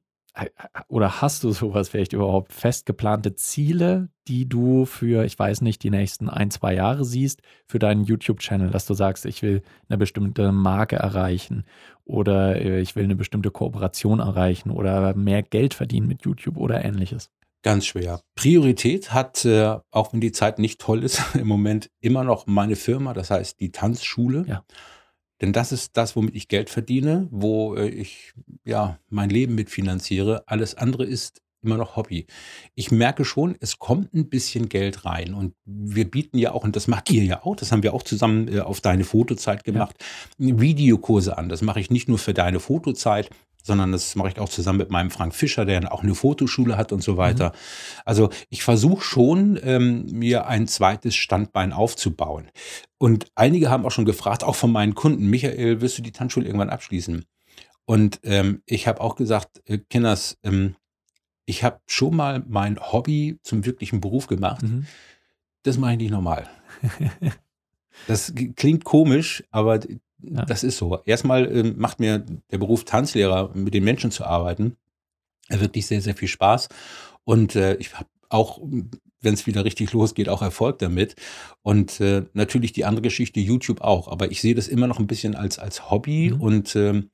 oder hast du sowas vielleicht überhaupt fest geplante Ziele, die du für, ich weiß nicht, die nächsten ein, zwei Jahre siehst, für deinen YouTube-Channel, dass du sagst, ich will eine bestimmte Marke erreichen oder äh, ich will eine bestimmte Kooperation erreichen oder mehr Geld verdienen mit YouTube oder ähnliches? Ganz schwer. Priorität hat, äh, auch wenn die Zeit nicht toll ist, im Moment immer noch meine Firma, das heißt die Tanzschule. Ja. Denn das ist das, womit ich Geld verdiene, wo äh, ich ja mein Leben mitfinanziere. Alles andere ist immer noch Hobby. Ich merke schon, es kommt ein bisschen Geld rein und wir bieten ja auch, und das macht ihr ja auch, das haben wir auch zusammen äh, auf deine Fotozeit gemacht, Videokurse an. Das mache ich nicht nur für deine Fotozeit, sondern das mache ich auch zusammen mit meinem Frank Fischer, der auch eine Fotoschule hat und so weiter. Also ich versuche schon, ähm, mir ein zweites Standbein aufzubauen. Und einige haben auch schon gefragt, auch von meinen Kunden, Michael, wirst du die Tanzschule irgendwann abschließen? Und ähm, ich habe auch gesagt, äh, Kinders, ähm, ich habe schon mal mein Hobby zum wirklichen Beruf gemacht. Mhm. Das mache ich nicht normal. Das klingt komisch, aber Ja. das ist so. Erstmal ähm, macht mir der Beruf Tanzlehrer, mit den Menschen zu arbeiten, äh, wirklich sehr, sehr viel Spaß. Und äh, ich habe auch, wenn es wieder richtig losgeht, auch Erfolg damit. Und äh, natürlich die andere Geschichte, YouTube auch. Aber ich sehe das immer noch ein bisschen als, als Hobby. Mhm. Und ähm,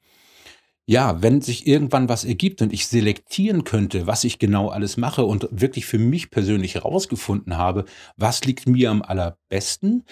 ja, wenn sich irgendwann was ergibt und ich selektieren könnte, was ich genau alles mache und wirklich für mich persönlich herausgefunden habe, was liegt mir am allerbesten,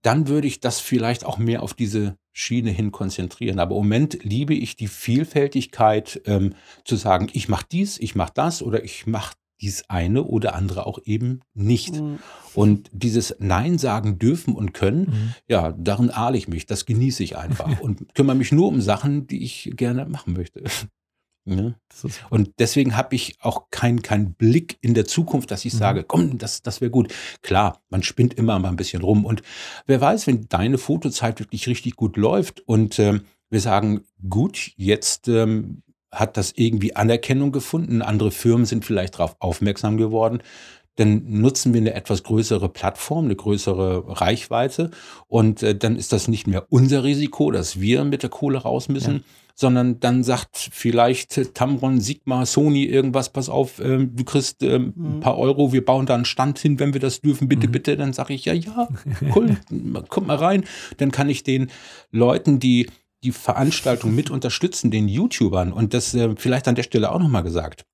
dann würde ich das vielleicht auch mehr auf diese Schiene hin konzentrieren. Aber im Moment liebe ich die Vielfältigkeit, ähm, zu sagen, ich mache dies, ich mache das oder ich mache dies eine oder andere auch eben nicht. Mhm. Und dieses Nein sagen dürfen und können, Mhm. ja, darin ahle ich mich, das genieße ich einfach und kümmere mich nur um Sachen, die ich gerne machen möchte. Ja. Und deswegen habe ich auch keinen kein Blick in der Zukunft, dass ich Mhm. sage, komm, das, das wäre gut. Klar, man spinnt immer mal ein bisschen rum. Und wer weiß, wenn deine Fotozeit wirklich richtig gut läuft und ähm, wir sagen, gut, jetzt ähm, hat das irgendwie Anerkennung gefunden, andere Firmen sind vielleicht darauf aufmerksam geworden, dann nutzen wir eine etwas größere Plattform, eine größere Reichweite und äh, dann ist das nicht mehr unser Risiko, dass wir mit der Kohle raus müssen, ja. sondern dann sagt vielleicht Tamron, Sigma, Sony irgendwas, pass auf, äh, du kriegst äh, ein mhm. paar Euro, wir bauen da einen Stand hin, wenn wir das dürfen, bitte, mhm. bitte, dann sage ich, ja, ja, cool, kommt mal rein, dann kann ich den Leuten, die die Veranstaltung mit unterstützen, den YouTubern und das äh, vielleicht an der Stelle auch nochmal gesagt.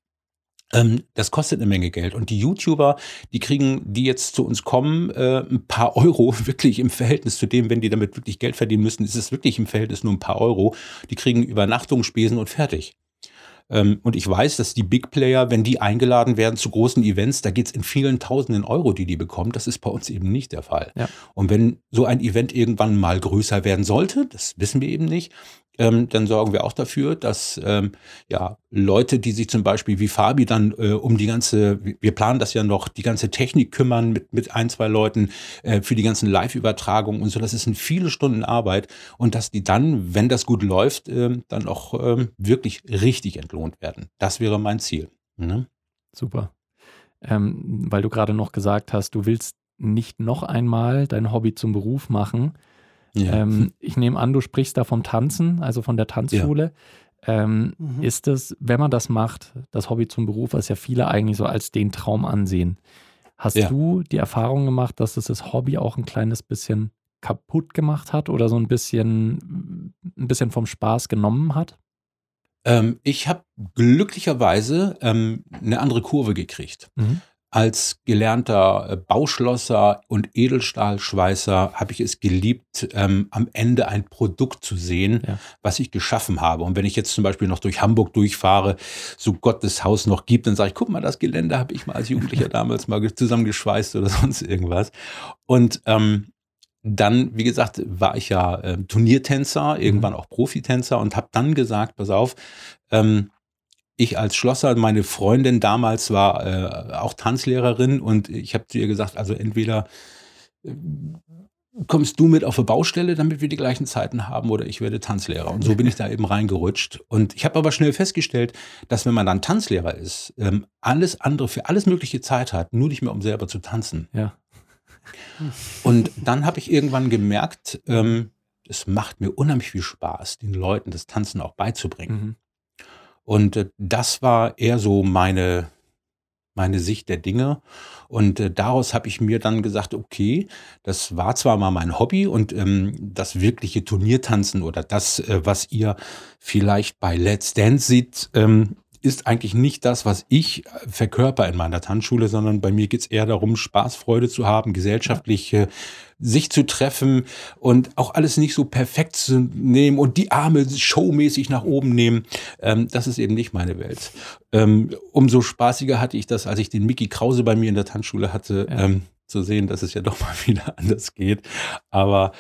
Ähm, das kostet eine Menge Geld. Und die YouTuber, die kriegen, die jetzt zu uns kommen, äh, ein paar Euro, wirklich im Verhältnis zu dem, wenn die damit wirklich Geld verdienen müssen, ist es wirklich im Verhältnis nur ein paar Euro. Die kriegen Übernachtungsspesen und fertig. Ähm, und ich weiß, dass die Big Player, wenn die eingeladen werden zu großen Events, da geht es in vielen Tausenden Euro, die die bekommen. Das ist bei uns eben nicht der Fall. Ja. Und wenn so ein Event irgendwann mal größer werden sollte, das wissen wir eben nicht, ähm, dann sorgen wir auch dafür, dass ähm, ja Leute, die sich zum Beispiel wie Fabi dann äh, um die ganze, wir planen das ja noch, die ganze Technik kümmern mit, mit ein, zwei Leuten äh, für die ganzen Live-Übertragungen und so. Das sind viele Stunden Arbeit und dass die dann, wenn das gut läuft, äh, dann auch ähm, wirklich richtig entlohnt werden. Das wäre mein Ziel. Ne? Super. Ähm, weil du gerade noch gesagt hast, du willst nicht noch einmal dein Hobby zum Beruf machen. Ja. Ähm, ich nehme an, du sprichst da vom Tanzen, also von der Tanzschule. Ja. Ähm, mhm. Ist es, wenn man das macht, das Hobby zum Beruf, was ja viele eigentlich so als den Traum ansehen, hast ja. du die Erfahrung gemacht, dass es das Hobby auch ein kleines bisschen kaputt gemacht hat oder so ein bisschen, ein bisschen vom Spaß genommen hat? Ähm, ich habe glücklicherweise ähm, eine andere Kurve gekriegt. Mhm. Als gelernter äh, Bauschlosser und Edelstahlschweißer habe ich es geliebt, ähm, am Ende ein Produkt zu sehen, ja. was ich geschaffen habe. Und wenn ich jetzt zum Beispiel noch durch Hamburg durchfahre, so Gott das Haus noch gibt, dann sage ich, guck mal, das Gelände habe ich mal als Jugendlicher damals mal zusammengeschweißt oder sonst irgendwas. Und ähm, dann, wie gesagt, war ich ja äh, Turniertänzer, irgendwann mhm. auch Profitänzer und habe dann gesagt, pass auf, ähm, ich als Schlosser, meine Freundin damals war äh, auch Tanzlehrerin und ich habe zu ihr gesagt, also entweder äh, kommst du mit auf eine Baustelle, damit wir die gleichen Zeiten haben, oder ich werde Tanzlehrer. Und so bin ich da eben reingerutscht. Und ich habe aber schnell festgestellt, dass wenn man dann Tanzlehrer ist, ähm, alles andere für alles mögliche Zeit hat, nur nicht mehr um selber zu tanzen. Ja. Und dann habe ich irgendwann gemerkt, ähm, es macht mir unheimlich viel Spaß, den Leuten das Tanzen auch beizubringen. Mhm. Und äh, das war eher so meine, meine Sicht der Dinge. Und äh, daraus habe ich mir dann gesagt, okay, das war zwar mal mein Hobby und ähm, das wirkliche Turniertanzen oder das, äh, was ihr vielleicht bei Let's Dance seht, ähm, ist eigentlich nicht das, was ich äh, verkörper in meiner Tanzschule, sondern bei mir geht es eher darum, Spaß, Freude zu haben, gesellschaftlich sich zu treffen und auch alles nicht so perfekt zu nehmen und die Arme showmäßig nach oben nehmen. Ähm, das ist eben nicht meine Welt. Ähm, umso spaßiger hatte ich das, als ich den Mickey Krause bei mir in der Tanzschule hatte, ja. ähm, zu sehen, dass es ja doch mal wieder anders geht. Aber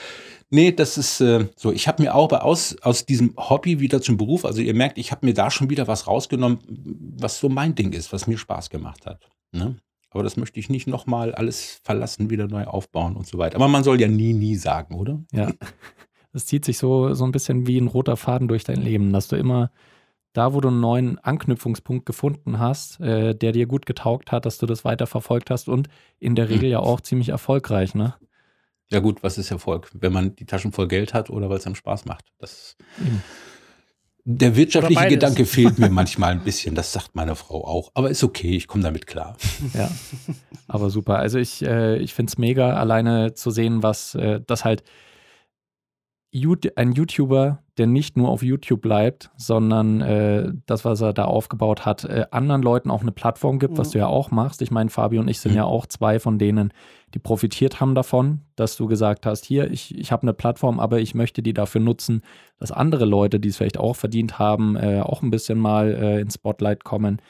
Nee, das ist äh, so. Ich habe mir auch aus, aus diesem Hobby wieder zum Beruf, also ihr merkt, ich habe mir da schon wieder was rausgenommen, was so mein Ding ist, was mir Spaß gemacht hat. Ne? Aber das möchte ich nicht nochmal alles verlassen, wieder neu aufbauen und so weiter. Aber man soll ja nie, nie sagen, oder? Ja. Das zieht sich so, so ein bisschen wie ein roter Faden durch dein Leben, dass du immer da, wo du einen neuen Anknüpfungspunkt gefunden hast, äh, der dir gut getaugt hat, dass du das weiter verfolgt hast und in der Regel ja auch ziemlich erfolgreich, ne? Ja gut, was ist Erfolg? Wenn man die Taschen voll Geld hat oder weil es einem Spaß macht. Das, mhm. Der wirtschaftliche Gedanke fehlt mir manchmal ein bisschen, das sagt meine Frau auch. Aber ist okay, ich komme damit klar. Ja, aber super. Also ich, äh, ich finde es mega, alleine zu sehen, was äh, das halt ein YouTuber, der nicht nur auf YouTube bleibt, sondern äh, das, was er da aufgebaut hat, äh, anderen Leuten auch eine Plattform gibt, mhm. was du ja auch machst. Ich meine, Fabio und ich sind mhm. ja auch zwei von denen, die profitiert haben davon, dass du gesagt hast, hier, ich, ich habe eine Plattform, aber ich möchte die dafür nutzen, dass andere Leute, die es vielleicht auch verdient haben, äh, auch ein bisschen mal äh, ins Spotlight kommen.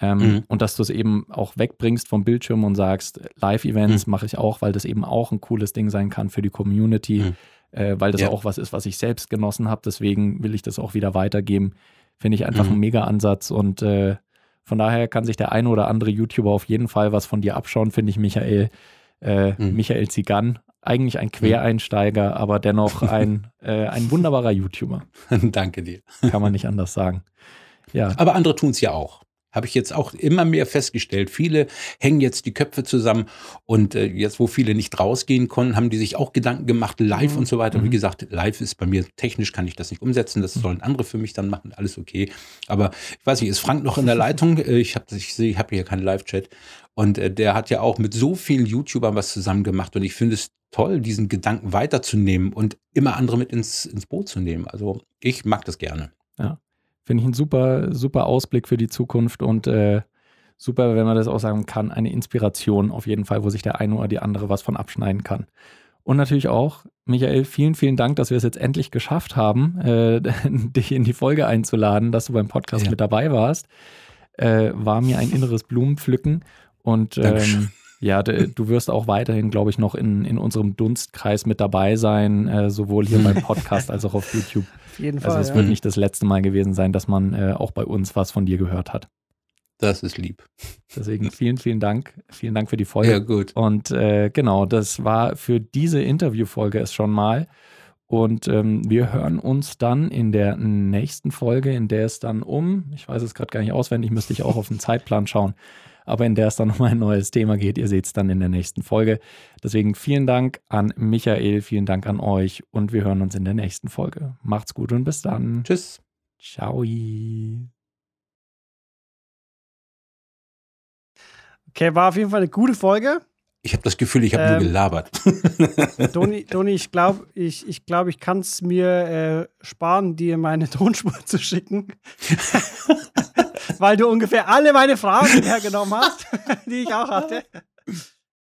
Ähm, mhm. Und dass du es eben auch wegbringst vom Bildschirm und sagst, Live-Events mhm. mache ich auch, weil das eben auch ein cooles Ding sein kann für die Community. Mhm äh, weil das ja. auch was ist, was ich selbst genossen habe. Deswegen will ich das auch wieder weitergeben. Finde ich einfach mhm. ein Mega-Ansatz und äh, von daher kann sich der eine oder andere YouTuber auf jeden Fall was von dir abschauen, finde ich, Michael. Äh, mhm. Michael Zigan, eigentlich ein mhm. Quereinsteiger, aber dennoch ein, äh, ein wunderbarer YouTuber. Danke dir. Kann man nicht anders sagen. Ja. Aber andere tun es ja auch. Habe ich jetzt auch immer mehr festgestellt. Viele hängen jetzt die Köpfe zusammen und äh, jetzt, wo viele nicht rausgehen konnten, haben die sich auch Gedanken gemacht, live Mhm. und so weiter. Wie Mhm. gesagt, live ist bei mir technisch, kann ich das nicht umsetzen. Das sollen andere für mich dann machen, alles okay. Aber ich weiß nicht, ist Frank noch in der Leitung? Äh, Ich habe ich sehe, ich habe hier keinen Live-Chat. Und äh, der hat ja auch mit so vielen YouTubern was zusammen gemacht. Und ich finde es toll, diesen Gedanken weiterzunehmen und immer andere mit ins, ins Boot zu nehmen. Also ich mag das gerne. Finde ich ein super, super Ausblick für die Zukunft und äh, super, wenn man das auch sagen kann, eine Inspiration auf jeden Fall, wo sich der eine oder die andere was von abschneiden kann. Und natürlich auch, Michael, vielen, vielen Dank, dass wir es jetzt endlich geschafft haben, äh, dich in die Folge einzuladen, dass du beim Podcast Ja. mit dabei warst. Äh, war mir ein inneres Blumenpflücken und ähm, ja, du wirst auch weiterhin, glaube ich, noch in, in unserem Dunstkreis mit dabei sein, äh, sowohl hier beim Podcast als auch auf YouTube. Auf jeden Fall. Also es ja. wird nicht das letzte Mal gewesen sein, dass man äh, auch bei uns was von dir gehört hat. Das ist lieb. Deswegen vielen, vielen Dank. Vielen Dank für die Folge. Ja, gut. Und äh, genau, das war für diese Interviewfolge es schon mal. Und ähm, wir hören uns dann in der nächsten Folge, in der es dann um, ich weiß es gerade gar nicht auswendig, müsste ich auch auf den Zeitplan schauen, aber in der es dann um ein neues Thema geht. Ihr seht es dann in der nächsten Folge. Deswegen vielen Dank an Michael, vielen Dank an euch und wir hören uns in der nächsten Folge. Macht's gut und bis dann. Tschüss. Ciao. Okay, war auf jeden Fall eine gute Folge. Ich habe das Gefühl, ich habe Ähm, nur gelabert. Doni, Doni ich glaube, ich, ich, glaub, ich kann es mir äh, sparen, dir meine Tonspur zu schicken. Weil du ungefähr alle meine Fragen hergenommen hast, die ich auch hatte.